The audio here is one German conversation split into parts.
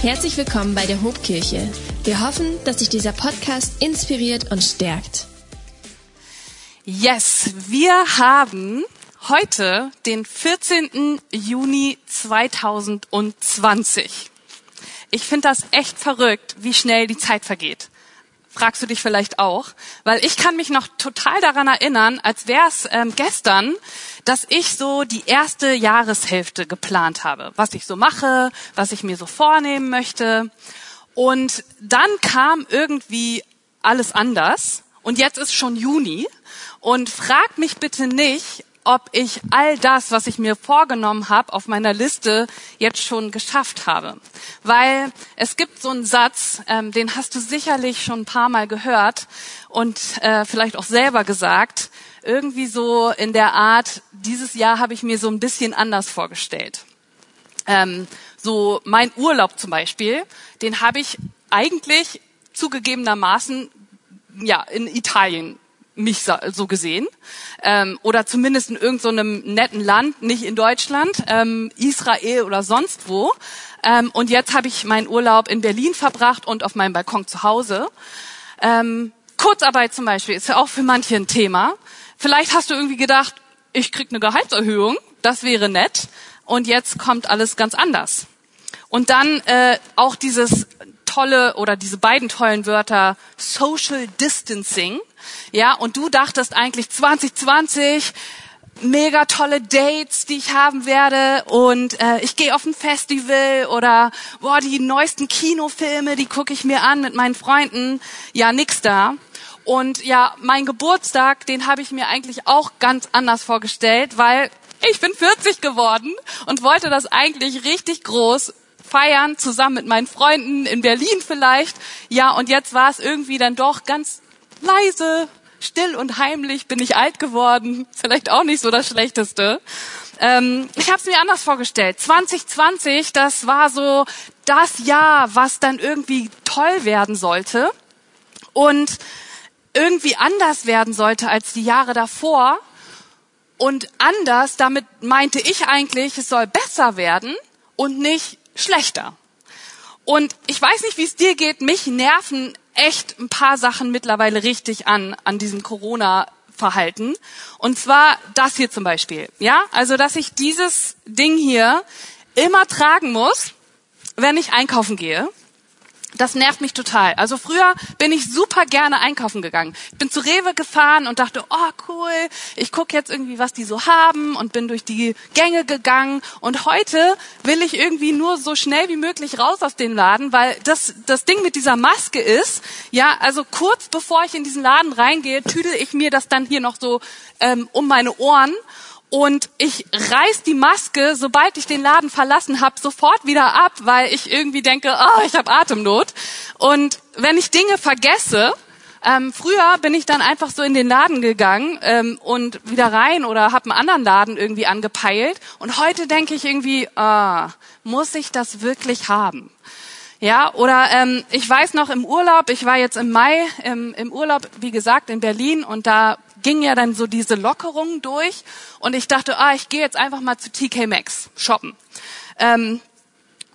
Herzlich willkommen bei der Hobkirche. Wir hoffen, dass dich dieser Podcast inspiriert und stärkt. Yes, wir haben heute den 14. Juni 2020. Ich finde das echt verrückt, wie schnell die Zeit vergeht fragst du dich vielleicht auch, weil ich kann mich noch total daran erinnern, als wäre es ähm, gestern, dass ich so die erste Jahreshälfte geplant habe, was ich so mache, was ich mir so vornehmen möchte. Und dann kam irgendwie alles anders. Und jetzt ist schon Juni. Und frag mich bitte nicht, ob ich all das, was ich mir vorgenommen habe, auf meiner Liste jetzt schon geschafft habe. Weil es gibt so einen Satz, ähm, den hast du sicherlich schon ein paar Mal gehört und äh, vielleicht auch selber gesagt. Irgendwie so in der Art, dieses Jahr habe ich mir so ein bisschen anders vorgestellt. Ähm, so mein Urlaub zum Beispiel, den habe ich eigentlich zugegebenermaßen ja in Italien mich so gesehen. Ähm, oder zumindest in irgendeinem so netten Land, nicht in Deutschland, ähm, Israel oder sonst wo. Ähm, und jetzt habe ich meinen Urlaub in Berlin verbracht und auf meinem Balkon zu Hause. Ähm, Kurzarbeit zum Beispiel ist ja auch für manche ein Thema. Vielleicht hast du irgendwie gedacht, ich krieg eine Gehaltserhöhung, das wäre nett. Und jetzt kommt alles ganz anders. Und dann äh, auch dieses tolle oder diese beiden tollen Wörter Social Distancing. Ja, und du dachtest eigentlich 2020 mega tolle Dates, die ich haben werde und äh, ich gehe auf ein Festival oder boah, die neuesten Kinofilme, die gucke ich mir an mit meinen Freunden. Ja, nix da. Und ja, mein Geburtstag, den habe ich mir eigentlich auch ganz anders vorgestellt, weil ich bin 40 geworden und wollte das eigentlich richtig groß feiern, zusammen mit meinen Freunden in Berlin vielleicht. Ja, und jetzt war es irgendwie dann doch ganz leise, still und heimlich, bin ich alt geworden. Vielleicht auch nicht so das Schlechteste. Ähm, ich habe es mir anders vorgestellt. 2020, das war so das Jahr, was dann irgendwie toll werden sollte und irgendwie anders werden sollte als die Jahre davor. Und anders, damit meinte ich eigentlich, es soll besser werden und nicht schlechter. Und ich weiß nicht, wie es dir geht, mich nerven echt ein paar Sachen mittlerweile richtig an, an diesem Corona-Verhalten. Und zwar das hier zum Beispiel. Ja, also, dass ich dieses Ding hier immer tragen muss, wenn ich einkaufen gehe das nervt mich total. Also früher bin ich super gerne einkaufen gegangen. Ich bin zu Rewe gefahren und dachte, oh cool, ich gucke jetzt irgendwie, was die so haben und bin durch die Gänge gegangen. Und heute will ich irgendwie nur so schnell wie möglich raus aus dem Laden, weil das, das Ding mit dieser Maske ist, ja, also kurz bevor ich in diesen Laden reingehe, tüdel ich mir das dann hier noch so ähm, um meine Ohren und ich reiß die Maske, sobald ich den Laden verlassen habe, sofort wieder ab, weil ich irgendwie denke, oh, ich habe Atemnot. Und wenn ich Dinge vergesse, ähm, früher bin ich dann einfach so in den Laden gegangen ähm, und wieder rein oder habe einen anderen Laden irgendwie angepeilt. Und heute denke ich irgendwie, ah, muss ich das wirklich haben? Ja, oder ähm, ich weiß noch im Urlaub, ich war jetzt im Mai im, im Urlaub, wie gesagt, in Berlin und da ging ja dann so diese Lockerung durch und ich dachte, ah, ich gehe jetzt einfach mal zu TK Maxx shoppen. Ähm,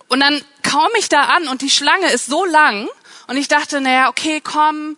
und dann kam ich da an und die Schlange ist so lang und ich dachte, naja, okay, komm,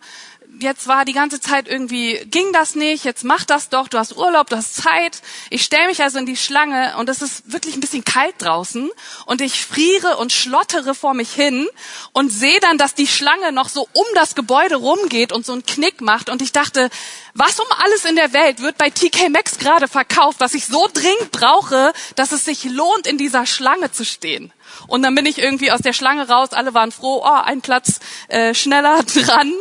jetzt war die ganze Zeit irgendwie, ging das nicht, jetzt mach das doch, du hast Urlaub, du hast Zeit. Ich stelle mich also in die Schlange und es ist wirklich ein bisschen kalt draußen und ich friere und schlottere vor mich hin und sehe dann, dass die Schlange noch so um das Gebäude rumgeht und so einen Knick macht und ich dachte, was um alles in der Welt wird bei TK Maxx gerade verkauft, was ich so dringend brauche, dass es sich lohnt, in dieser Schlange zu stehen. Und dann bin ich irgendwie aus der Schlange raus, alle waren froh, oh, ein Platz äh, schneller dran.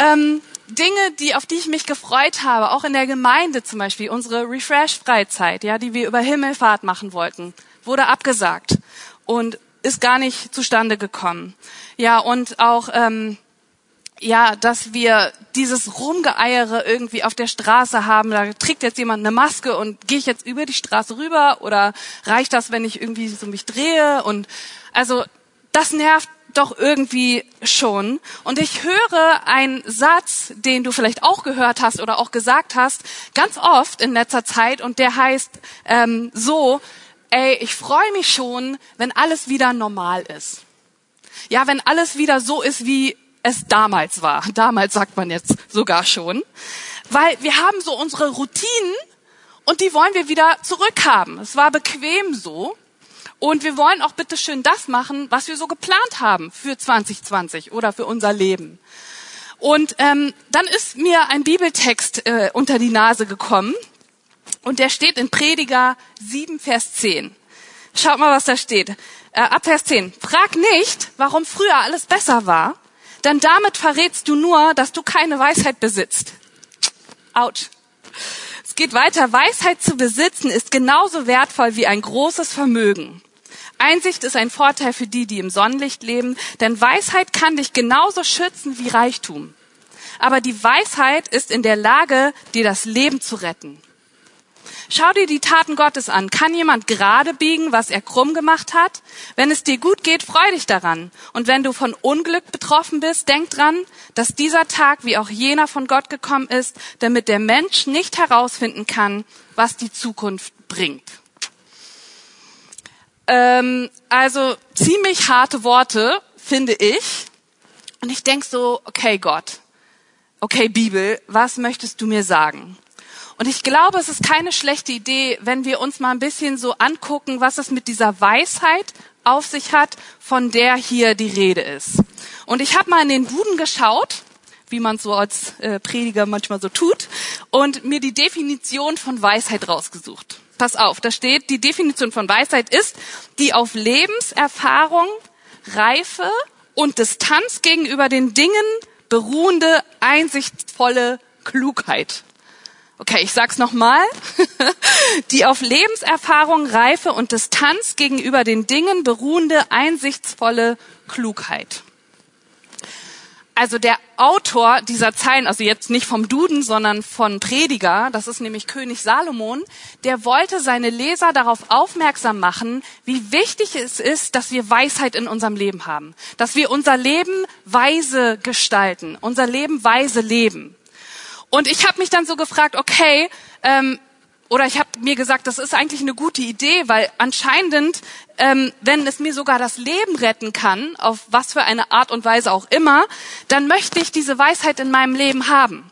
Ähm, Dinge, die, auf die ich mich gefreut habe, auch in der Gemeinde zum Beispiel, unsere Refresh-Freizeit, ja, die wir über Himmelfahrt machen wollten, wurde abgesagt und ist gar nicht zustande gekommen. Ja, und auch, ähm, ja, dass wir dieses Rumgeeiere irgendwie auf der Straße haben, da trägt jetzt jemand eine Maske und gehe ich jetzt über die Straße rüber oder reicht das, wenn ich irgendwie so mich drehe und also das nervt doch irgendwie schon. Und ich höre einen Satz, den du vielleicht auch gehört hast oder auch gesagt hast, ganz oft in letzter Zeit und der heißt ähm, so, ey, ich freue mich schon, wenn alles wieder normal ist. Ja, wenn alles wieder so ist, wie es damals war. Damals sagt man jetzt sogar schon. Weil wir haben so unsere Routinen und die wollen wir wieder zurückhaben. Es war bequem so. Und wir wollen auch bitte schön das machen, was wir so geplant haben für 2020 oder für unser Leben. Und ähm, dann ist mir ein Bibeltext äh, unter die Nase gekommen und der steht in Prediger 7, Vers 10. Schaut mal, was da steht. Äh, ab Vers 10. Frag nicht, warum früher alles besser war, denn damit verrätst du nur, dass du keine Weisheit besitzt. Autsch. Es geht weiter. Weisheit zu besitzen ist genauso wertvoll wie ein großes Vermögen. Einsicht ist ein Vorteil für die, die im Sonnenlicht leben, denn Weisheit kann dich genauso schützen wie Reichtum. Aber die Weisheit ist in der Lage, dir das Leben zu retten. Schau dir die Taten Gottes an. Kann jemand gerade biegen, was er krumm gemacht hat? Wenn es dir gut geht, freu dich daran. Und wenn du von Unglück betroffen bist, denk dran, dass dieser Tag wie auch jener von Gott gekommen ist, damit der Mensch nicht herausfinden kann, was die Zukunft bringt. Ähm, also ziemlich harte Worte, finde ich. Und ich denk so, okay Gott, okay Bibel, was möchtest du mir sagen? Und ich glaube, es ist keine schlechte Idee, wenn wir uns mal ein bisschen so angucken, was es mit dieser Weisheit auf sich hat, von der hier die Rede ist. Und ich habe mal in den Duden geschaut, wie man so als äh, Prediger manchmal so tut, und mir die Definition von Weisheit rausgesucht pass auf, da steht, die Definition von Weisheit ist die auf Lebenserfahrung, Reife und Distanz gegenüber den Dingen beruhende, einsichtsvolle Klugheit. Okay, ich sag's nochmal. die auf Lebenserfahrung, Reife und Distanz gegenüber den Dingen beruhende, einsichtsvolle Klugheit also der Autor dieser Zeilen, also jetzt nicht vom Duden, sondern von Prediger, das ist nämlich König Salomon, der wollte seine Leser darauf aufmerksam machen, wie wichtig es ist, dass wir Weisheit in unserem Leben haben, dass wir unser Leben weise gestalten, unser Leben weise leben. Und ich habe mich dann so gefragt, okay, ähm, oder ich habe mir gesagt, das ist eigentlich eine gute Idee, weil anscheinend, ähm, wenn es mir sogar das Leben retten kann, auf was für eine Art und Weise auch immer, dann möchte ich diese Weisheit in meinem Leben haben.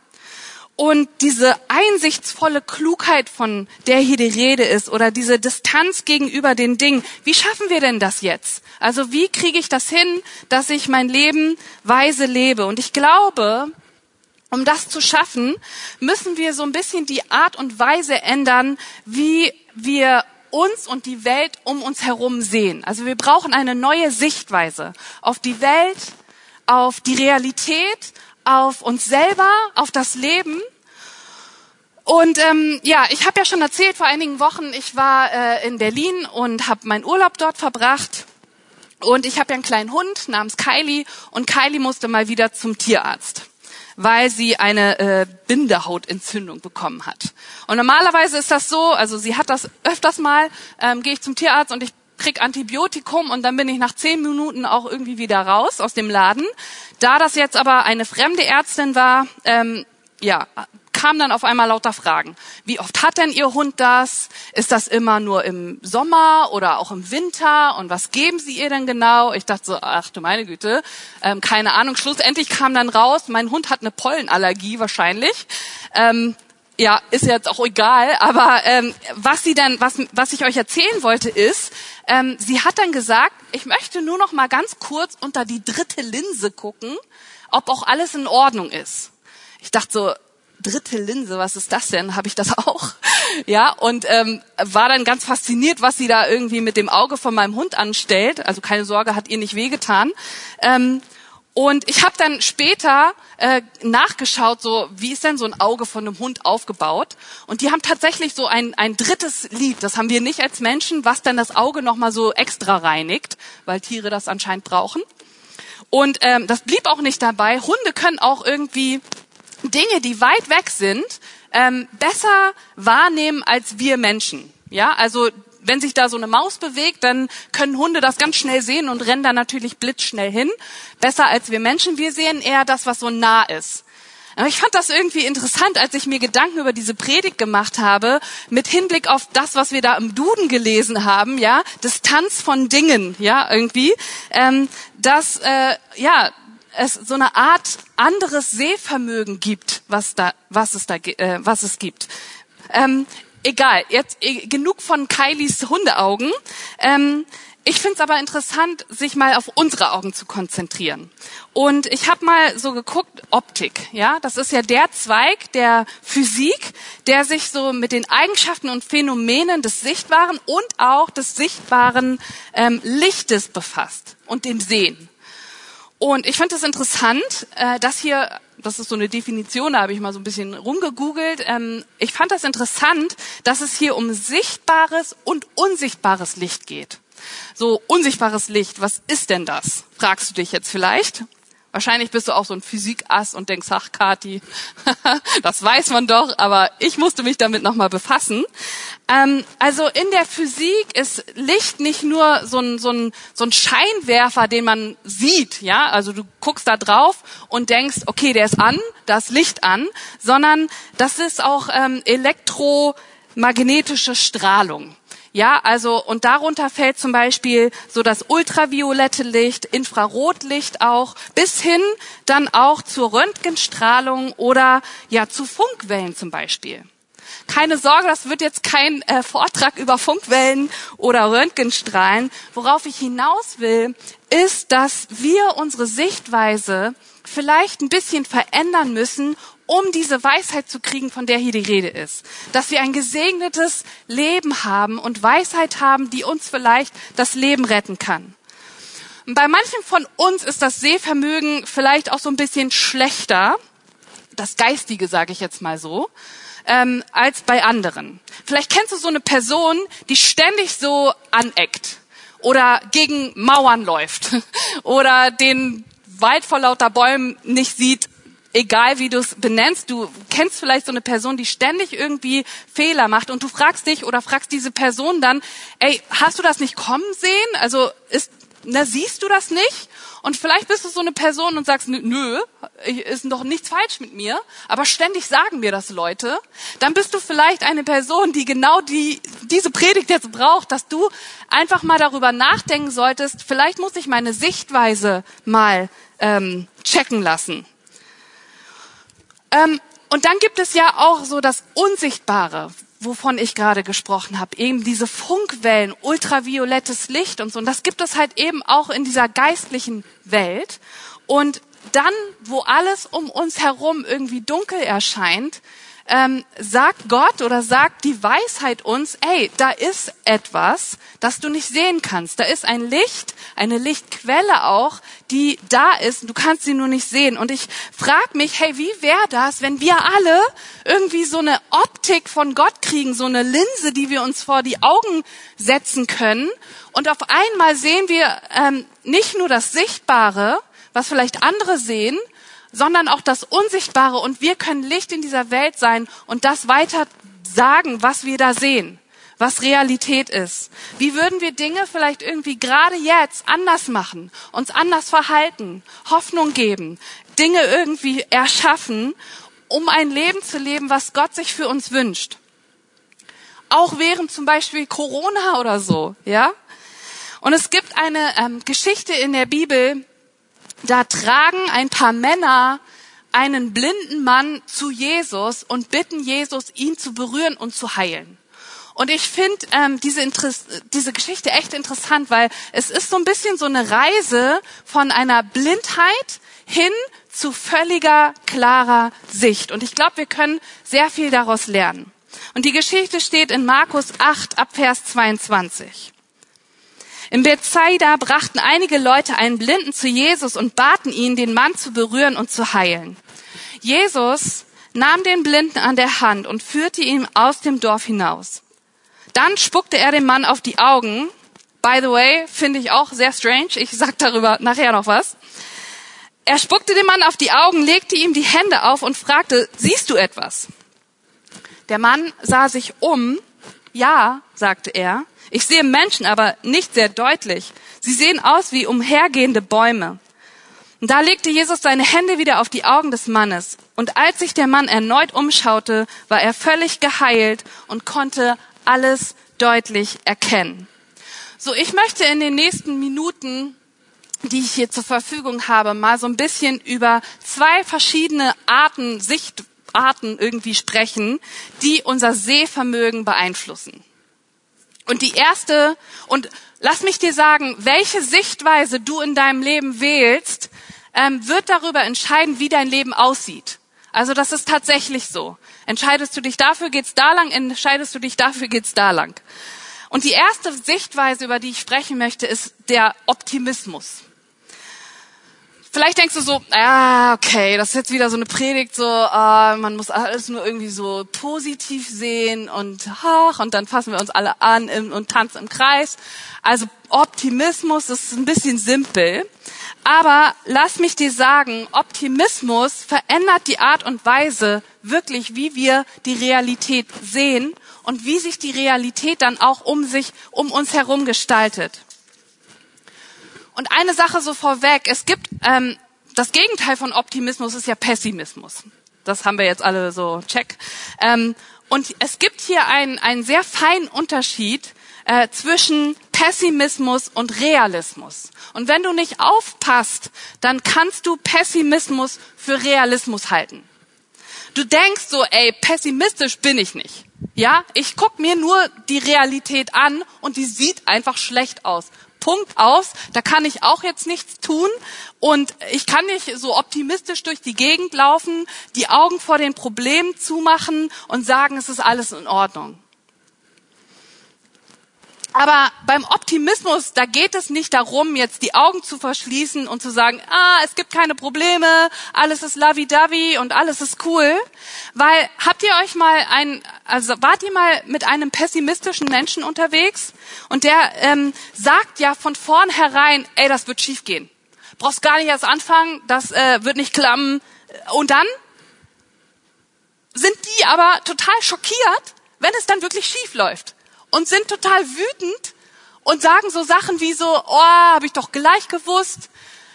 Und diese einsichtsvolle Klugheit, von der hier die Rede ist, oder diese Distanz gegenüber den Dingen, wie schaffen wir denn das jetzt? Also wie kriege ich das hin, dass ich mein Leben weise lebe? Und ich glaube, um das zu schaffen, müssen wir so ein bisschen die Art und Weise ändern, wie wir uns und die Welt um uns herum sehen. Also wir brauchen eine neue Sichtweise auf die Welt, auf die Realität, auf uns selber, auf das Leben. Und ähm, ja, ich habe ja schon erzählt vor einigen Wochen, ich war äh, in Berlin und habe meinen Urlaub dort verbracht. Und ich habe ja einen kleinen Hund namens Kylie und Kylie musste mal wieder zum Tierarzt weil sie eine äh, Bindehautentzündung bekommen hat. Und normalerweise ist das so, also sie hat das öfters mal, ähm, gehe ich zum Tierarzt und ich krieg Antibiotikum und dann bin ich nach zehn Minuten auch irgendwie wieder raus aus dem Laden. Da das jetzt aber eine fremde Ärztin war, ähm, ja, kamen dann auf einmal lauter Fragen. Wie oft hat denn Ihr Hund das? Ist das immer nur im Sommer oder auch im Winter? Und was geben Sie ihr denn genau? Ich dachte so, ach du meine Güte, ähm, keine Ahnung. Schlussendlich kam dann raus, mein Hund hat eine Pollenallergie wahrscheinlich. Ähm, ja, ist jetzt auch egal, aber ähm, was sie dann, was, was ich euch erzählen wollte, ist, ähm, sie hat dann gesagt, ich möchte nur noch mal ganz kurz unter die dritte Linse gucken, ob auch alles in Ordnung ist. Ich dachte so, dritte Linse, was ist das denn? Habe ich das auch? Ja, und ähm, war dann ganz fasziniert, was sie da irgendwie mit dem Auge von meinem Hund anstellt. Also keine Sorge, hat ihr nicht wehgetan. Ähm, und ich habe dann später äh, nachgeschaut, so wie ist denn so ein Auge von einem Hund aufgebaut? Und die haben tatsächlich so ein, ein drittes Lied. Das haben wir nicht als Menschen, was dann das Auge noch mal so extra reinigt, weil Tiere das anscheinend brauchen. Und ähm, das blieb auch nicht dabei. Hunde können auch irgendwie Dinge, die weit weg sind, ähm, besser wahrnehmen als wir Menschen. Ja, also wenn sich da so eine Maus bewegt, dann können Hunde das ganz schnell sehen und rennen da natürlich blitzschnell hin. Besser als wir Menschen. Wir sehen eher das, was so nah ist. Aber ich fand das irgendwie interessant, als ich mir Gedanken über diese Predigt gemacht habe, mit Hinblick auf das, was wir da im Duden gelesen haben, ja, Distanz von Dingen, ja, irgendwie, ähm, dass, äh, ja, es so eine Art anderes Sehvermögen gibt, was da, was es da, äh, was es gibt. Ähm, egal, jetzt äh, genug von Kylies Hundeaugen. Ähm, ich finde es aber interessant, sich mal auf unsere Augen zu konzentrieren. Und ich habe mal so geguckt, Optik, ja, das ist ja der Zweig der Physik, der sich so mit den Eigenschaften und Phänomenen des Sichtbaren und auch des sichtbaren ähm, Lichtes befasst und dem Sehen. Und ich fand das interessant, äh, dass hier, das ist so eine Definition, da habe ich mal so ein bisschen rumgegoogelt. Ähm, ich fand das interessant, dass es hier um sichtbares und unsichtbares Licht geht. So unsichtbares Licht, was ist denn das? Fragst du dich jetzt vielleicht? Wahrscheinlich bist du auch so ein Physikass und denkst, ach Kati, das weiß man doch, aber ich musste mich damit nochmal befassen. Ähm, also in der Physik ist Licht nicht nur so ein, so, ein, so ein Scheinwerfer, den man sieht, ja, also du guckst da drauf und denkst, okay, der ist an, da ist Licht an, sondern das ist auch ähm, elektromagnetische Strahlung. Ja, also und darunter fällt zum Beispiel so das ultraviolette Licht, Infrarotlicht auch, bis hin dann auch zur Röntgenstrahlung oder ja zu Funkwellen zum Beispiel. Keine Sorge, das wird jetzt kein äh, Vortrag über Funkwellen oder Röntgenstrahlen. Worauf ich hinaus will, ist, dass wir unsere Sichtweise vielleicht ein bisschen verändern müssen, um diese Weisheit zu kriegen, von der hier die Rede ist. Dass wir ein gesegnetes Leben haben und Weisheit haben, die uns vielleicht das Leben retten kann. Bei manchen von uns ist das Sehvermögen vielleicht auch so ein bisschen schlechter, das Geistige sage ich jetzt mal so, ähm, als bei anderen. Vielleicht kennst du so eine Person, die ständig so aneckt oder gegen Mauern läuft oder den Wald vor lauter Bäumen nicht sieht egal wie du es benennst, du kennst vielleicht so eine Person, die ständig irgendwie Fehler macht und du fragst dich oder fragst diese Person dann, ey, hast du das nicht kommen sehen? Also ist, na, siehst du das nicht? Und vielleicht bist du so eine Person und sagst, nö, ist doch nichts falsch mit mir, aber ständig sagen mir das Leute. Dann bist du vielleicht eine Person, die genau die, diese Predigt jetzt braucht, dass du einfach mal darüber nachdenken solltest, vielleicht muss ich meine Sichtweise mal ähm, checken lassen. Ähm, und dann gibt es ja auch so das Unsichtbare, wovon ich gerade gesprochen habe, eben diese Funkwellen, ultraviolettes Licht und so. Und das gibt es halt eben auch in dieser geistlichen Welt. Und dann, wo alles um uns herum irgendwie dunkel erscheint, ähm, sagt Gott oder sagt die Weisheit uns, ey, da ist etwas, das du nicht sehen kannst. Da ist ein Licht, eine Lichtquelle auch, die da ist. Du kannst sie nur nicht sehen. Und ich frage mich, hey, wie wäre das, wenn wir alle irgendwie so eine Optik von Gott kriegen, so eine Linse, die wir uns vor die Augen setzen können. Und auf einmal sehen wir ähm, nicht nur das Sichtbare, was vielleicht andere sehen, sondern auch das Unsichtbare und wir können Licht in dieser Welt sein und das weiter sagen, was wir da sehen, was Realität ist. Wie würden wir Dinge vielleicht irgendwie gerade jetzt anders machen, uns anders verhalten, Hoffnung geben, Dinge irgendwie erschaffen, um ein Leben zu leben, was Gott sich für uns wünscht. Auch während zum Beispiel Corona oder so, ja? Und es gibt eine ähm, Geschichte in der Bibel, da tragen ein paar Männer einen blinden Mann zu Jesus und bitten Jesus, ihn zu berühren und zu heilen. Und ich finde ähm, diese, diese Geschichte echt interessant, weil es ist so ein bisschen so eine Reise von einer Blindheit hin zu völliger klarer Sicht. Und ich glaube, wir können sehr viel daraus lernen. Und die Geschichte steht in Markus 8 ab Vers 22. In Bethsaida brachten einige Leute einen Blinden zu Jesus und baten ihn, den Mann zu berühren und zu heilen. Jesus nahm den Blinden an der Hand und führte ihn aus dem Dorf hinaus. Dann spuckte er dem Mann auf die Augen. By the way, finde ich auch sehr strange. Ich sag darüber nachher noch was. Er spuckte dem Mann auf die Augen, legte ihm die Hände auf und fragte, siehst du etwas? Der Mann sah sich um. Ja, sagte er. Ich sehe Menschen, aber nicht sehr deutlich. Sie sehen aus wie umhergehende Bäume. Und da legte Jesus seine Hände wieder auf die Augen des Mannes. Und als sich der Mann erneut umschaute, war er völlig geheilt und konnte alles deutlich erkennen. So, ich möchte in den nächsten Minuten, die ich hier zur Verfügung habe, mal so ein bisschen über zwei verschiedene Arten, Sichtarten irgendwie sprechen, die unser Sehvermögen beeinflussen. Und die erste, und lass mich dir sagen, welche Sichtweise du in deinem Leben wählst, ähm, wird darüber entscheiden, wie dein Leben aussieht. Also das ist tatsächlich so. Entscheidest du dich dafür, geht's da lang, entscheidest du dich dafür, geht's da lang. Und die erste Sichtweise, über die ich sprechen möchte, ist der Optimismus. Vielleicht denkst du so, ah, okay, das ist jetzt wieder so eine Predigt, so, ah, man muss alles nur irgendwie so positiv sehen und ach, und dann fassen wir uns alle an und tanzen im Kreis. Also Optimismus ist ein bisschen simpel. Aber lass mich dir sagen, Optimismus verändert die Art und Weise wirklich, wie wir die Realität sehen und wie sich die Realität dann auch um sich, um uns herum gestaltet. Und eine Sache so vorweg, es gibt ähm, das Gegenteil von Optimismus ist ja Pessimismus. Das haben wir jetzt alle so check. Ähm, und es gibt hier einen, einen sehr feinen Unterschied äh, zwischen Pessimismus und Realismus. Und wenn du nicht aufpasst, dann kannst du Pessimismus für Realismus halten. Du denkst so, ey, pessimistisch bin ich nicht. Ja, ich guck mir nur die Realität an und die sieht einfach schlecht aus. Punkt aus. Da kann ich auch jetzt nichts tun. Und ich kann nicht so optimistisch durch die Gegend laufen, die Augen vor den Problemen zumachen und sagen, es ist alles in Ordnung. Aber beim Optimismus, da geht es nicht darum, jetzt die Augen zu verschließen und zu sagen, ah, es gibt keine Probleme, alles ist lavi-davi und alles ist cool. Weil, habt ihr euch mal ein, also wart ihr mal mit einem pessimistischen Menschen unterwegs? Und der ähm, sagt ja von vornherein, ey, das wird schief gehen. Brauchst gar nicht erst anfangen, das äh, wird nicht klappen. Und dann sind die aber total schockiert, wenn es dann wirklich schief läuft und sind total wütend und sagen so Sachen wie so, oh, habe ich doch gleich gewusst,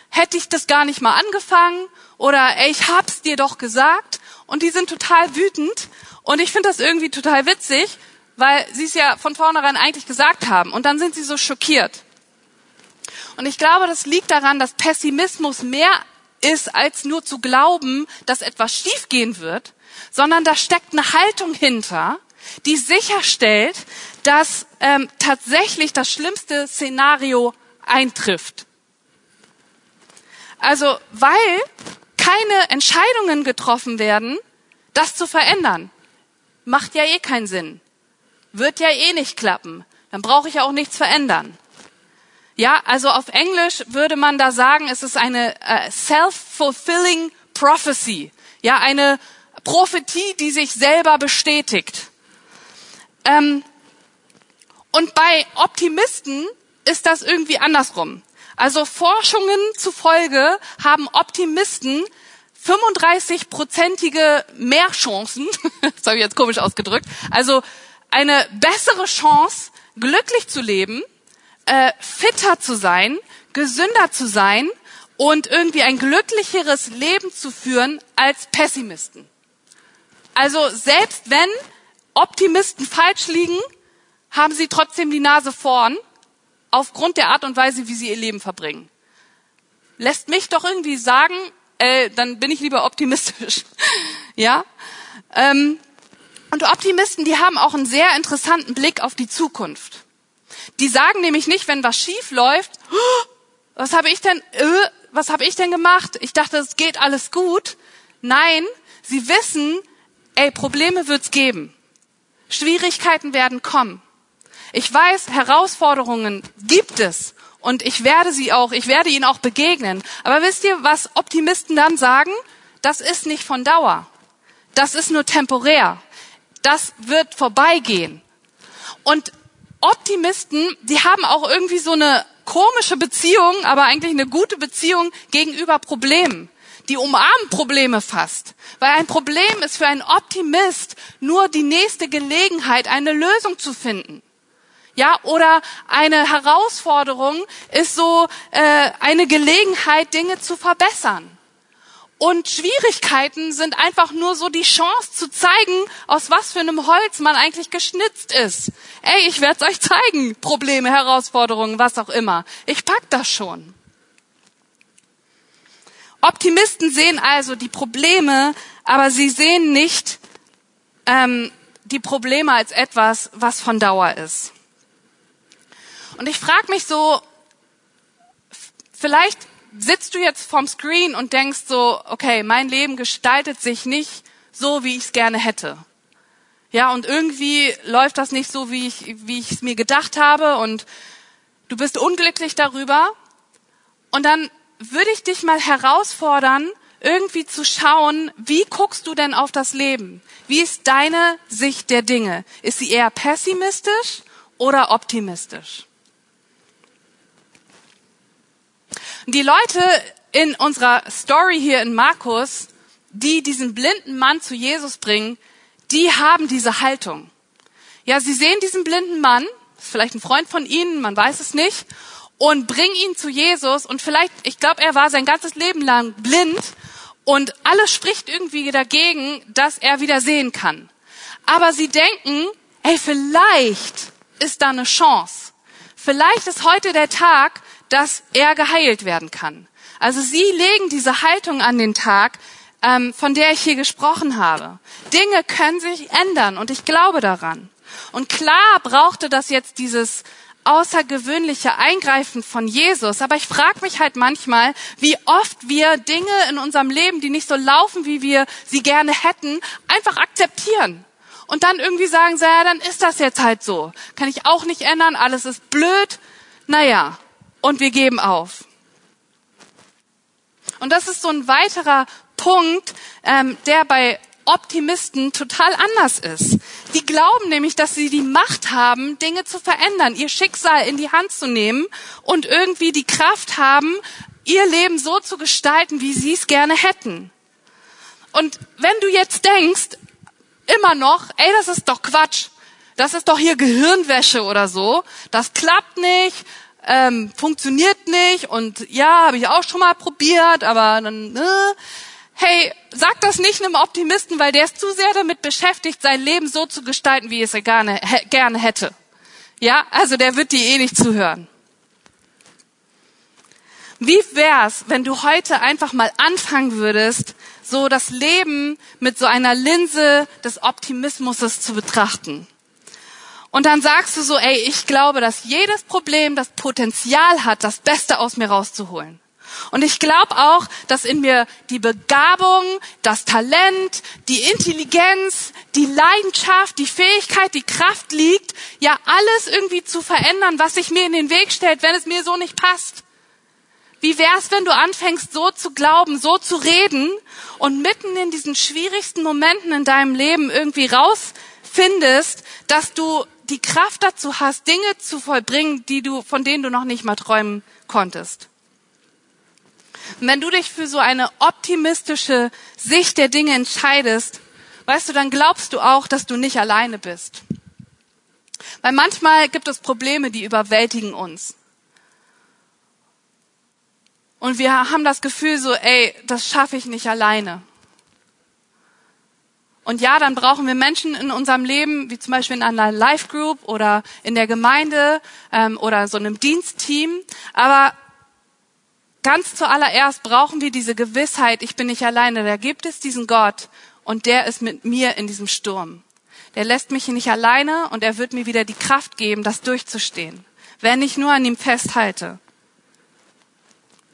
hätte ich das gar nicht mal angefangen oder ey, ich hab's dir doch gesagt und die sind total wütend und ich finde das irgendwie total witzig, weil sie es ja von vornherein eigentlich gesagt haben und dann sind sie so schockiert. Und ich glaube, das liegt daran, dass Pessimismus mehr ist, als nur zu glauben, dass etwas schiefgehen wird, sondern da steckt eine Haltung hinter, die sicherstellt, dass ähm, tatsächlich das schlimmste Szenario eintrifft. Also weil keine Entscheidungen getroffen werden, das zu verändern, macht ja eh keinen Sinn. Wird ja eh nicht klappen. Dann brauche ich ja auch nichts verändern. Ja, also auf Englisch würde man da sagen, es ist eine äh, self-fulfilling prophecy. Ja, eine Prophetie, die sich selber bestätigt. Ähm, und bei Optimisten ist das irgendwie andersrum. Also Forschungen zufolge haben Optimisten 35-prozentige mehr Chancen, das habe ich jetzt komisch ausgedrückt, also eine bessere Chance, glücklich zu leben, äh, fitter zu sein, gesünder zu sein und irgendwie ein glücklicheres Leben zu führen als Pessimisten. Also selbst wenn Optimisten falsch liegen, haben sie trotzdem die Nase vorn, aufgrund der Art und Weise, wie sie ihr Leben verbringen. Lässt mich doch irgendwie sagen, äh, dann bin ich lieber optimistisch. ja? Ähm, und Optimisten, die haben auch einen sehr interessanten Blick auf die Zukunft. Die sagen nämlich nicht, wenn was schief läuft, oh, was habe ich denn, äh, was habe ich denn gemacht? Ich dachte, es geht alles gut. Nein, sie wissen, ey, Probleme wird's geben. Schwierigkeiten werden kommen. Ich weiß, Herausforderungen gibt es und ich werde sie auch, ich werde ihnen auch begegnen. Aber wisst ihr, was Optimisten dann sagen? Das ist nicht von Dauer. Das ist nur temporär. Das wird vorbeigehen. Und Optimisten, die haben auch irgendwie so eine komische Beziehung, aber eigentlich eine gute Beziehung gegenüber Problemen die umarmen Probleme fast. Weil ein Problem ist für einen Optimist nur die nächste Gelegenheit, eine Lösung zu finden. Ja, oder eine Herausforderung ist so äh, eine Gelegenheit, Dinge zu verbessern. Und Schwierigkeiten sind einfach nur so die Chance zu zeigen, aus was für einem Holz man eigentlich geschnitzt ist. Ey, ich werde es euch zeigen. Probleme, Herausforderungen, was auch immer. Ich pack das schon. Optimisten sehen also die Probleme, aber sie sehen nicht ähm, die Probleme als etwas, was von Dauer ist. Und ich frage mich so, vielleicht sitzt du jetzt vorm Screen und denkst so, okay, mein Leben gestaltet sich nicht so, wie ich es gerne hätte. Ja, und irgendwie läuft das nicht so, wie ich wie ich es mir gedacht habe und du bist unglücklich darüber. Und dann würde ich dich mal herausfordern, irgendwie zu schauen, wie guckst du denn auf das Leben? Wie ist deine Sicht der Dinge? Ist sie eher pessimistisch oder optimistisch? Die Leute in unserer Story hier in Markus, die diesen blinden Mann zu Jesus bringen, die haben diese Haltung. Ja, sie sehen diesen blinden Mann, vielleicht ein Freund von ihnen, man weiß es nicht, und bringen ihn zu Jesus und vielleicht, ich glaube, er war sein ganzes Leben lang blind und alles spricht irgendwie dagegen, dass er wieder sehen kann. Aber sie denken, ey, vielleicht ist da eine Chance. Vielleicht ist heute der Tag, dass er geheilt werden kann. Also sie legen diese Haltung an den Tag, ähm, von der ich hier gesprochen habe. Dinge können sich ändern und ich glaube daran. Und klar brauchte das jetzt dieses außergewöhnliche Eingreifen von Jesus. Aber ich frage mich halt manchmal, wie oft wir Dinge in unserem Leben, die nicht so laufen, wie wir sie gerne hätten, einfach akzeptieren. Und dann irgendwie sagen, ja, dann ist das jetzt halt so. Kann ich auch nicht ändern, alles ist blöd. Naja, und wir geben auf. Und das ist so ein weiterer Punkt, ähm, der bei Optimisten total anders ist. Die glauben nämlich, dass sie die Macht haben, Dinge zu verändern, ihr Schicksal in die Hand zu nehmen und irgendwie die Kraft haben, ihr Leben so zu gestalten, wie sie es gerne hätten. Und wenn du jetzt denkst, immer noch, ey, das ist doch Quatsch, das ist doch hier Gehirnwäsche oder so, das klappt nicht, ähm, funktioniert nicht und ja, habe ich auch schon mal probiert, aber dann, äh, hey, sag das nicht einem Optimisten, weil der ist zu sehr damit beschäftigt, sein Leben so zu gestalten, wie es er gerne, gerne hätte. Ja, also der wird dir eh nicht zuhören. Wie wär's, wenn du heute einfach mal anfangen würdest, so das Leben mit so einer Linse des Optimismus zu betrachten? Und dann sagst du so, ey, ich glaube, dass jedes Problem das Potenzial hat, das Beste aus mir rauszuholen. Und ich glaube auch, dass in mir die Begabung, das Talent, die Intelligenz, die Leidenschaft, die Fähigkeit, die Kraft liegt, ja alles irgendwie zu verändern, was sich mir in den Weg stellt, wenn es mir so nicht passt. Wie wär's, wenn du anfängst, so zu glauben, so zu reden und mitten in diesen schwierigsten Momenten in deinem Leben irgendwie rausfindest, dass du die Kraft dazu hast, Dinge zu vollbringen, die du, von denen du noch nicht mal träumen konntest. Und wenn du dich für so eine optimistische Sicht der Dinge entscheidest, weißt du, dann glaubst du auch, dass du nicht alleine bist. Weil manchmal gibt es Probleme, die überwältigen uns. Und wir haben das Gefühl so, ey, das schaffe ich nicht alleine. Und ja, dann brauchen wir Menschen in unserem Leben, wie zum Beispiel in einer Life Group oder in der Gemeinde ähm, oder so einem Dienstteam. Aber ganz zuallererst brauchen wir diese Gewissheit, ich bin nicht alleine. Da gibt es diesen Gott und der ist mit mir in diesem Sturm. Der lässt mich nicht alleine und er wird mir wieder die Kraft geben, das durchzustehen, wenn ich nur an ihm festhalte.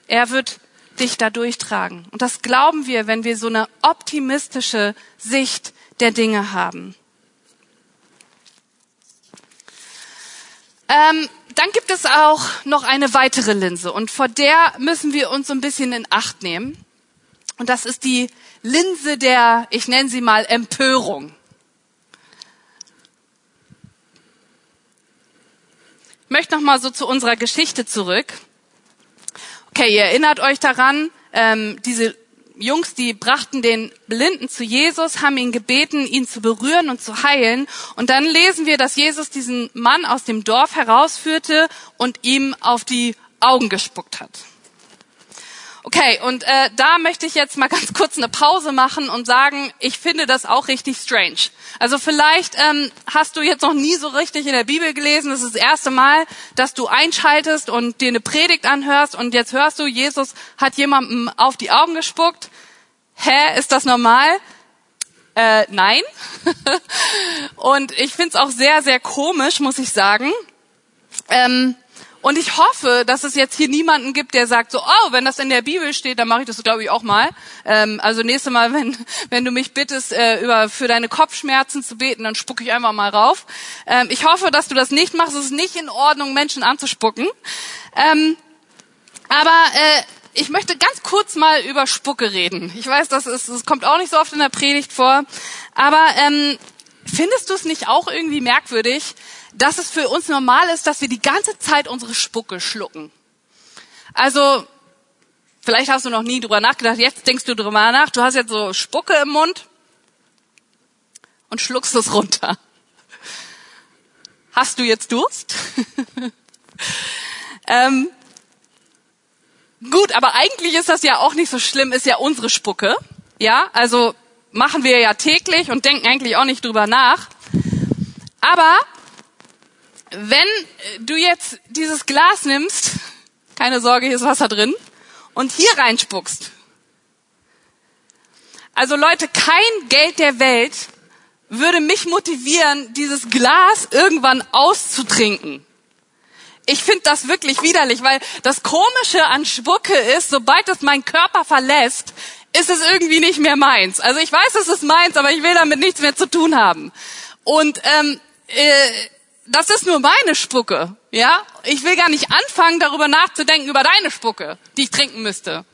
Er wird dich da durchtragen. Und das glauben wir, wenn wir so eine optimistische Sicht der Dinge haben. Ähm, dann gibt es auch noch eine weitere Linse und vor der müssen wir uns so ein bisschen in Acht nehmen. Und das ist die Linse der, ich nenne sie mal Empörung. Ich möchte noch mal so zu unserer Geschichte zurück. Okay, ihr erinnert euch daran, ähm, diese Jungs, die brachten den Blinden zu Jesus, haben ihn gebeten, ihn zu berühren und zu heilen. Und dann lesen wir, dass Jesus diesen Mann aus dem Dorf herausführte und ihm auf die Augen gespuckt hat. Okay, und äh, da möchte ich jetzt mal ganz kurz eine Pause machen und sagen, ich finde das auch richtig strange. Also vielleicht ähm, hast du jetzt noch nie so richtig in der Bibel gelesen. Das ist das erste Mal, dass du einschaltest und dir eine Predigt anhörst und jetzt hörst du, Jesus hat jemandem auf die Augen gespuckt. Hä, ist das normal? Äh, nein. und ich finde es auch sehr, sehr komisch, muss ich sagen. Ähm, und ich hoffe, dass es jetzt hier niemanden gibt, der sagt so, oh, wenn das in der Bibel steht, dann mache ich das, glaube ich, auch mal. Ähm, also nächstes Mal, wenn, wenn du mich bittest, äh, über, für deine Kopfschmerzen zu beten, dann spucke ich einfach mal rauf. Ähm, ich hoffe, dass du das nicht machst. Es ist nicht in Ordnung, Menschen anzuspucken. Ähm, aber äh, ich möchte ganz kurz mal über Spucke reden. Ich weiß, das, ist, das kommt auch nicht so oft in der Predigt vor. Aber ähm, findest du es nicht auch irgendwie merkwürdig, dass es für uns normal ist, dass wir die ganze Zeit unsere Spucke schlucken. Also, vielleicht hast du noch nie drüber nachgedacht, jetzt denkst du drüber nach, du hast jetzt so Spucke im Mund und schluckst es runter. Hast du jetzt Durst? ähm, gut, aber eigentlich ist das ja auch nicht so schlimm, ist ja unsere Spucke. Ja, also machen wir ja täglich und denken eigentlich auch nicht drüber nach. Aber wenn du jetzt dieses Glas nimmst, keine Sorge, hier ist Wasser drin, und hier reinspuckst. Also Leute, kein Geld der Welt würde mich motivieren, dieses Glas irgendwann auszutrinken. Ich finde das wirklich widerlich, weil das Komische an Spucke ist, sobald es meinen Körper verlässt, ist es irgendwie nicht mehr meins. Also ich weiß, es ist meins, aber ich will damit nichts mehr zu tun haben. Und ähm, äh, das ist nur meine Spucke, ja? Ich will gar nicht anfangen, darüber nachzudenken, über deine Spucke, die ich trinken müsste.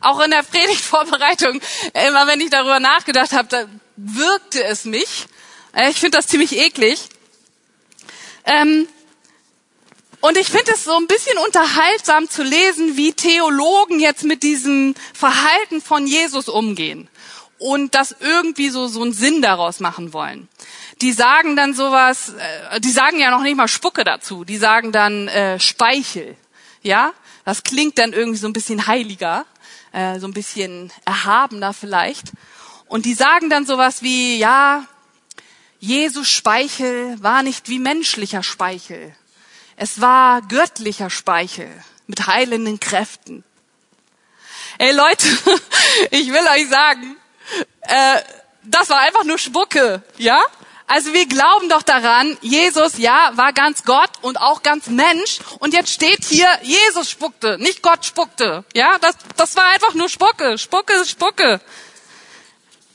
Auch in der Predigtvorbereitung, immer wenn ich darüber nachgedacht habe, da wirkte es mich. Äh, ich finde das ziemlich eklig. Ähm, und ich finde es so ein bisschen unterhaltsam zu lesen, wie Theologen jetzt mit diesem Verhalten von Jesus umgehen und das irgendwie so, so einen Sinn daraus machen wollen die sagen dann sowas, äh, die sagen ja noch nicht mal Spucke dazu, die sagen dann äh, Speichel. Ja, das klingt dann irgendwie so ein bisschen heiliger, äh, so ein bisschen erhabener vielleicht. Und die sagen dann sowas wie, ja, Jesus Speichel war nicht wie menschlicher Speichel. Es war göttlicher Speichel mit heilenden Kräften. Ey Leute, ich will euch sagen, äh, das war einfach nur Spucke, ja? Also wir glauben doch daran, Jesus, ja, war ganz Gott und auch ganz Mensch. Und jetzt steht hier, Jesus spuckte, nicht Gott spuckte. Ja, das, das war einfach nur Spucke, Spucke, Spucke.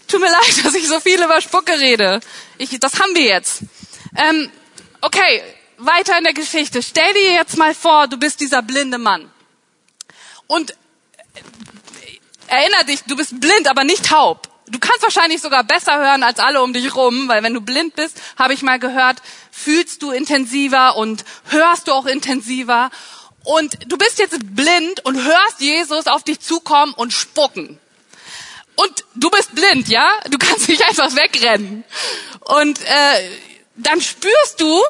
Tut mir leid, dass ich so viel über Spucke rede. Ich, das haben wir jetzt. Ähm, okay, weiter in der Geschichte. Stell dir jetzt mal vor, du bist dieser blinde Mann. Und äh, erinner dich, du bist blind, aber nicht taub. Du kannst wahrscheinlich sogar besser hören als alle um dich rum, weil wenn du blind bist, habe ich mal gehört, fühlst du intensiver und hörst du auch intensiver. Und du bist jetzt blind und hörst Jesus auf dich zukommen und spucken. Und du bist blind, ja? Du kannst nicht einfach wegrennen. Und äh, dann spürst du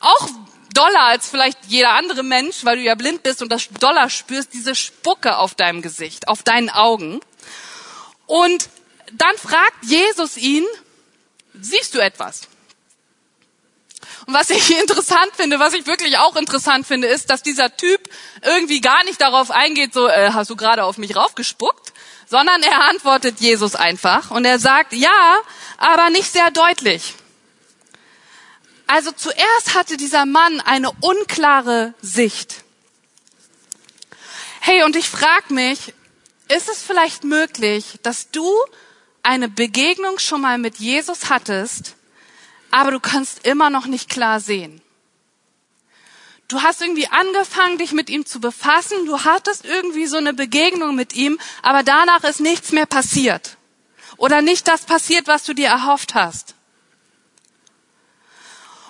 auch doller als vielleicht jeder andere Mensch, weil du ja blind bist und das doller spürst, diese Spucke auf deinem Gesicht, auf deinen Augen. Und dann fragt Jesus ihn, siehst du etwas? Und was ich interessant finde, was ich wirklich auch interessant finde, ist, dass dieser Typ irgendwie gar nicht darauf eingeht, so, äh, hast du gerade auf mich raufgespuckt, sondern er antwortet Jesus einfach und er sagt, ja, aber nicht sehr deutlich. Also zuerst hatte dieser Mann eine unklare Sicht. Hey, und ich frage mich, ist es vielleicht möglich, dass du eine Begegnung schon mal mit Jesus hattest, aber du kannst immer noch nicht klar sehen. Du hast irgendwie angefangen, dich mit ihm zu befassen, du hattest irgendwie so eine Begegnung mit ihm, aber danach ist nichts mehr passiert. Oder nicht das passiert, was du dir erhofft hast.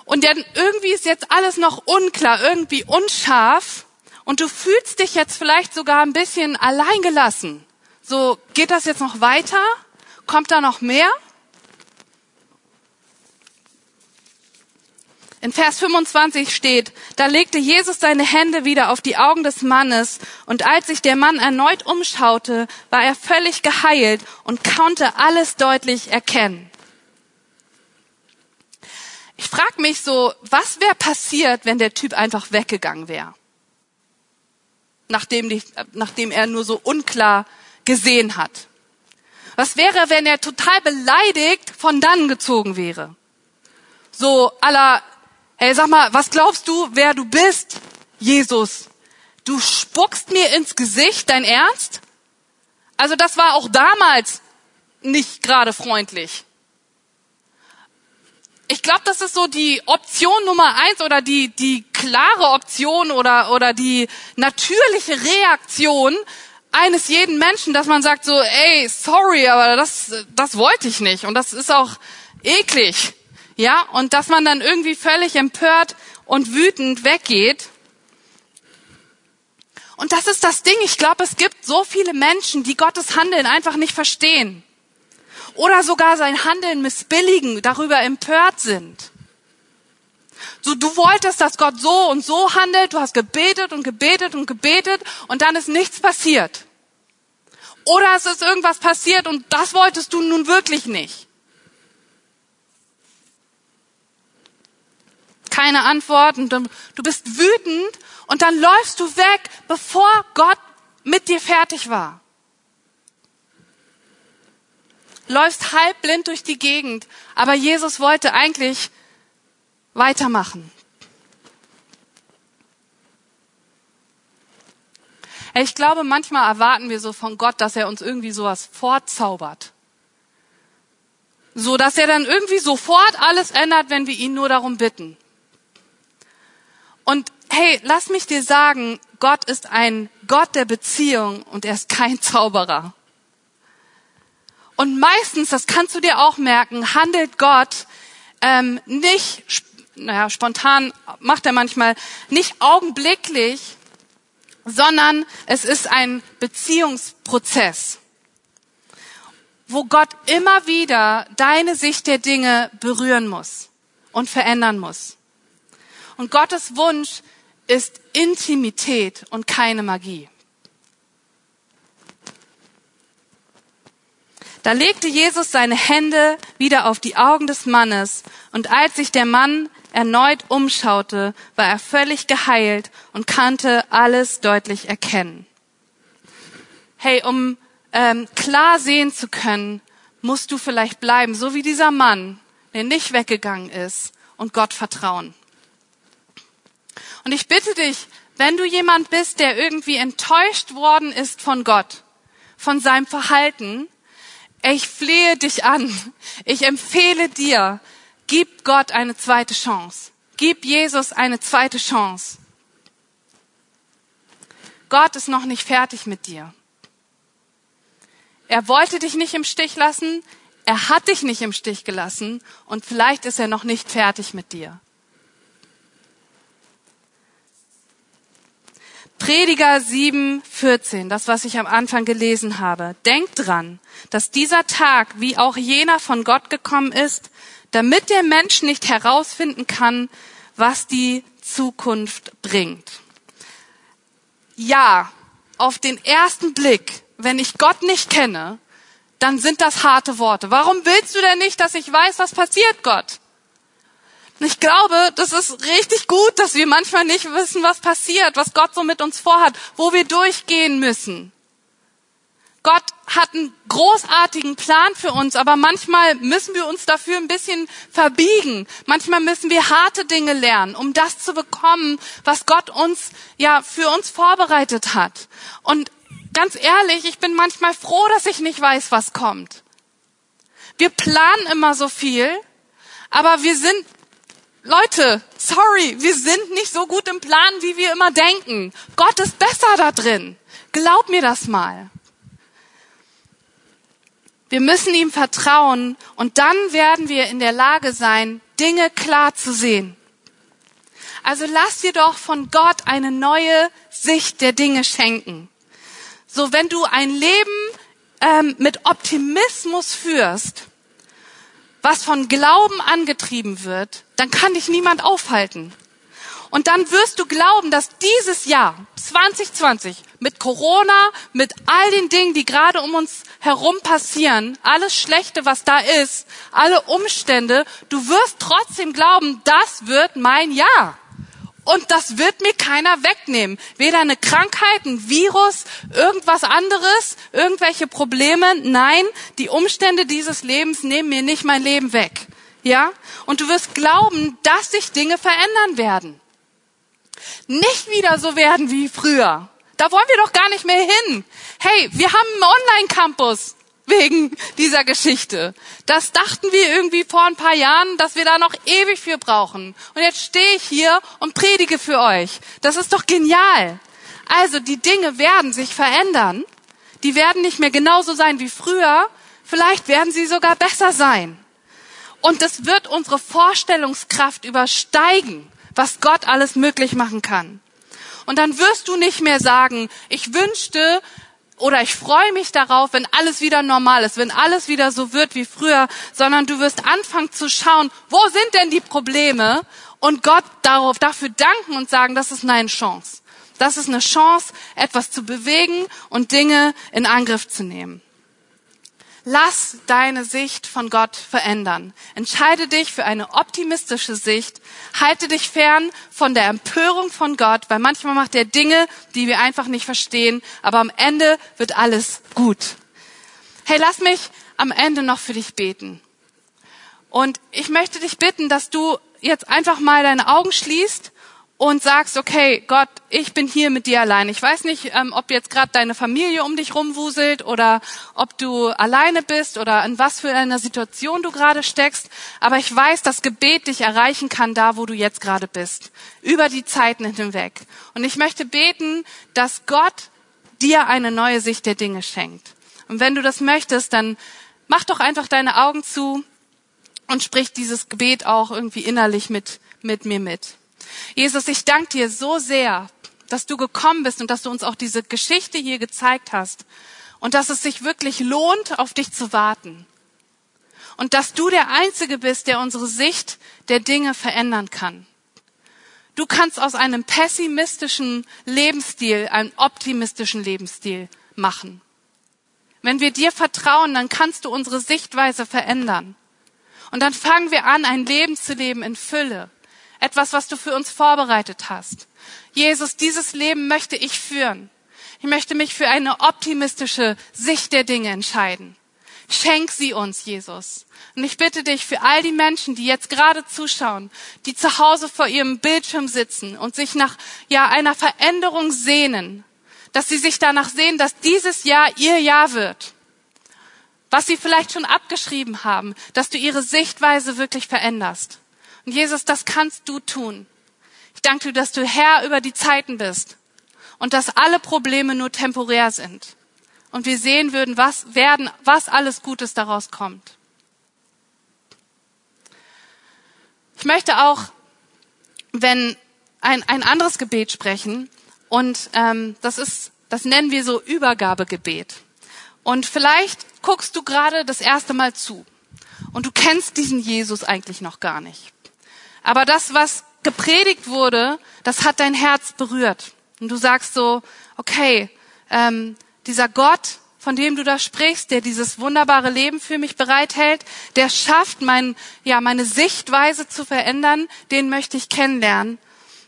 Und dann irgendwie ist jetzt alles noch unklar, irgendwie unscharf und du fühlst dich jetzt vielleicht sogar ein bisschen alleingelassen So, geht das jetzt noch weiter? Kommt da noch mehr? In Vers 25 steht, da legte Jesus seine Hände wieder auf die Augen des Mannes und als sich der Mann erneut umschaute, war er völlig geheilt und konnte alles deutlich erkennen. Ich frage mich so, was wäre passiert, wenn der Typ einfach weggegangen wäre? Nachdem, nachdem er nur so unklar gesehen hat. Was wäre, wenn er total beleidigt von dann gezogen wäre? So aller, hey, sag mal, was glaubst du, wer du bist, Jesus? Du spuckst mir ins Gesicht, dein Ernst? Also das war auch damals nicht gerade freundlich. Ich glaube, das ist so die Option Nummer eins oder die, die klare Option oder, oder die natürliche Reaktion eines jeden Menschen, dass man sagt so, ey, sorry, aber das, das wollte ich nicht und das ist auch eklig. Ja, und dass man dann irgendwie völlig empört und wütend weggeht. Und das ist das Ding. Ich glaube, es gibt so viele Menschen, die Gottes Handeln einfach nicht verstehen oder sogar sein Handeln missbilligen, darüber empört sind. So, du wolltest, dass Gott so und so handelt, du hast gebetet und gebetet und gebetet und dann ist nichts passiert. Oder es ist irgendwas passiert und das wolltest du nun wirklich nicht. Keine Antwort und du bist wütend und dann läufst du weg, bevor Gott mit dir fertig war läufst halbblind durch die Gegend, aber Jesus wollte eigentlich weitermachen. Ich glaube, manchmal erwarten wir so von Gott, dass er uns irgendwie sowas vorzaubert. So, dass er dann irgendwie sofort alles ändert, wenn wir ihn nur darum bitten. Und hey, lass mich dir sagen, Gott ist ein Gott der Beziehung und er ist kein Zauberer. Und meistens, das kannst du dir auch merken, handelt Gott ähm, nicht, naja, spontan macht er manchmal, nicht augenblicklich, sondern es ist ein Beziehungsprozess, wo Gott immer wieder deine Sicht der Dinge berühren muss und verändern muss. Und Gottes Wunsch ist Intimität und keine Magie. Da legte Jesus seine Hände wieder auf die Augen des Mannes, und als sich der Mann erneut umschaute, war er völlig geheilt und kannte alles deutlich erkennen. Hey, um ähm, klar sehen zu können, musst du vielleicht bleiben, so wie dieser Mann, der nicht weggegangen ist und Gott vertrauen. Und ich bitte dich, wenn du jemand bist, der irgendwie enttäuscht worden ist von Gott, von seinem Verhalten, ich flehe dich an. Ich empfehle dir, gib Gott eine zweite Chance. Gib Jesus eine zweite Chance. Gott ist noch nicht fertig mit dir. Er wollte dich nicht im Stich lassen, er hat dich nicht im Stich gelassen und vielleicht ist er noch nicht fertig mit dir. Prediger 7, 14, das, was ich am Anfang gelesen habe. Denkt dran, dass dieser Tag, wie auch jener von Gott gekommen ist, damit der Mensch nicht herausfinden kann, was die Zukunft bringt. Ja, auf den ersten Blick, wenn ich Gott nicht kenne, dann sind das harte Worte. Warum willst du denn nicht, dass ich weiß, was passiert, Gott? Ich glaube, das ist richtig gut, dass wir manchmal nicht wissen, was passiert, was Gott so mit uns vorhat, wo wir durchgehen müssen. Gott hat einen großartigen Plan für uns, aber manchmal müssen wir uns dafür ein bisschen verbiegen. Manchmal müssen wir harte Dinge lernen, um das zu bekommen, was Gott uns ja für uns vorbereitet hat. Und ganz ehrlich, ich bin manchmal froh, dass ich nicht weiß, was kommt. Wir planen immer so viel, aber wir sind Leute, sorry, wir sind nicht so gut im Plan, wie wir immer denken. Gott ist besser da drin. Glaub mir das mal. Wir müssen ihm vertrauen und dann werden wir in der Lage sein, Dinge klar zu sehen. Also lass dir doch von Gott eine neue Sicht der Dinge schenken. So, wenn du ein Leben ähm, mit Optimismus führst, was von Glauben angetrieben wird, dann kann dich niemand aufhalten. Und dann wirst du glauben, dass dieses Jahr 2020 mit Corona, mit all den Dingen, die gerade um uns herum passieren, alles Schlechte, was da ist, alle Umstände, du wirst trotzdem glauben, das wird mein Jahr. Und das wird mir keiner wegnehmen. Weder eine Krankheit, ein Virus, irgendwas anderes, irgendwelche Probleme. Nein, die Umstände dieses Lebens nehmen mir nicht mein Leben weg. Ja? Und du wirst glauben, dass sich Dinge verändern werden. Nicht wieder so werden wie früher. Da wollen wir doch gar nicht mehr hin. Hey, wir haben einen Online-Campus wegen dieser Geschichte. Das dachten wir irgendwie vor ein paar Jahren, dass wir da noch ewig für brauchen. Und jetzt stehe ich hier und predige für euch. Das ist doch genial. Also die Dinge werden sich verändern. Die werden nicht mehr genauso sein wie früher. Vielleicht werden sie sogar besser sein. Und es wird unsere Vorstellungskraft übersteigen, was Gott alles möglich machen kann. Und dann wirst du nicht mehr sagen, ich wünschte, oder ich freue mich darauf, wenn alles wieder normal ist, wenn alles wieder so wird wie früher, sondern du wirst anfangen zu schauen, wo sind denn die Probleme und Gott darauf, dafür danken und sagen, das ist eine Chance. Das ist eine Chance, etwas zu bewegen und Dinge in Angriff zu nehmen. Lass deine Sicht von Gott verändern. Entscheide dich für eine optimistische Sicht. Halte dich fern von der Empörung von Gott, weil manchmal macht er Dinge, die wir einfach nicht verstehen, aber am Ende wird alles gut. Hey, lass mich am Ende noch für dich beten. Und ich möchte dich bitten, dass du jetzt einfach mal deine Augen schließt und sagst, okay, Gott, ich bin hier mit dir allein. Ich weiß nicht, ähm, ob jetzt gerade deine Familie um dich rumwuselt oder ob du alleine bist oder in was für einer Situation du gerade steckst, aber ich weiß, dass Gebet dich erreichen kann, da wo du jetzt gerade bist, über die Zeiten hinweg. Und ich möchte beten, dass Gott dir eine neue Sicht der Dinge schenkt. Und wenn du das möchtest, dann mach doch einfach deine Augen zu und sprich dieses Gebet auch irgendwie innerlich mit, mit mir mit. Jesus, ich danke dir so sehr, dass du gekommen bist und dass du uns auch diese Geschichte hier gezeigt hast und dass es sich wirklich lohnt, auf dich zu warten. Und dass du der Einzige bist, der unsere Sicht der Dinge verändern kann. Du kannst aus einem pessimistischen Lebensstil einen optimistischen Lebensstil machen. Wenn wir dir vertrauen, dann kannst du unsere Sichtweise verändern. Und dann fangen wir an, ein Leben zu leben in Fülle etwas, was du für uns vorbereitet hast. Jesus, dieses Leben möchte ich führen. Ich möchte mich für eine optimistische Sicht der Dinge entscheiden. Schenk sie uns, Jesus. Und ich bitte dich für all die Menschen, die jetzt gerade zuschauen, die zu Hause vor ihrem Bildschirm sitzen und sich nach ja einer Veränderung sehnen, dass sie sich danach sehen, dass dieses Jahr ihr Jahr wird. Was sie vielleicht schon abgeschrieben haben, dass du ihre Sichtweise wirklich veränderst. Und Jesus, das kannst du tun. Ich danke dir, dass du Herr über die Zeiten bist und dass alle Probleme nur temporär sind. Und wir sehen würden, was werden, was alles Gutes daraus kommt. Ich möchte auch, wenn ein, ein anderes Gebet sprechen und ähm, das ist, das nennen wir so Übergabegebet. Und vielleicht guckst du gerade das erste Mal zu und du kennst diesen Jesus eigentlich noch gar nicht. Aber das, was gepredigt wurde, das hat dein Herz berührt. Und du sagst so, okay, ähm, dieser Gott, von dem du da sprichst, der dieses wunderbare Leben für mich bereithält, der schafft mein, ja, meine Sichtweise zu verändern, den möchte ich kennenlernen.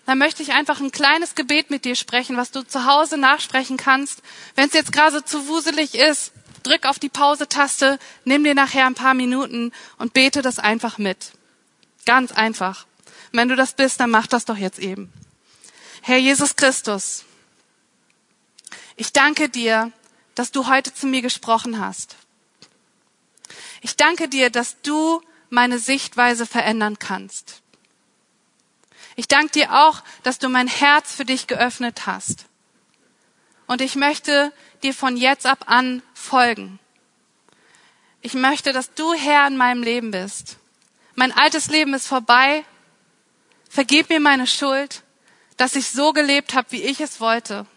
Dann möchte ich einfach ein kleines Gebet mit dir sprechen, was du zu Hause nachsprechen kannst. Wenn es jetzt gerade zu wuselig ist, drück auf die Pause-Taste, nimm dir nachher ein paar Minuten und bete das einfach mit. Ganz einfach. Wenn du das bist, dann mach das doch jetzt eben. Herr Jesus Christus, ich danke dir, dass du heute zu mir gesprochen hast. Ich danke dir, dass du meine Sichtweise verändern kannst. Ich danke dir auch, dass du mein Herz für dich geöffnet hast. Und ich möchte dir von jetzt ab an folgen. Ich möchte, dass du Herr in meinem Leben bist. Mein altes Leben ist vorbei Vergib mir meine Schuld, dass ich so gelebt habe, wie ich es wollte.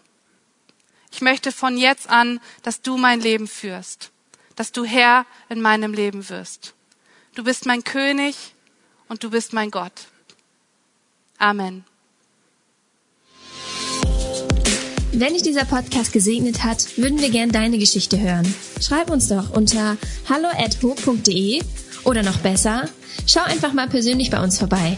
Ich möchte von jetzt an, dass du mein Leben führst, dass du Herr in meinem Leben wirst. Du bist mein König und du bist mein Gott. Amen. Wenn dich dieser Podcast gesegnet hat, würden wir gern deine Geschichte hören. Schreib uns doch unter hallo@ho.de oder noch besser, schau einfach mal persönlich bei uns vorbei.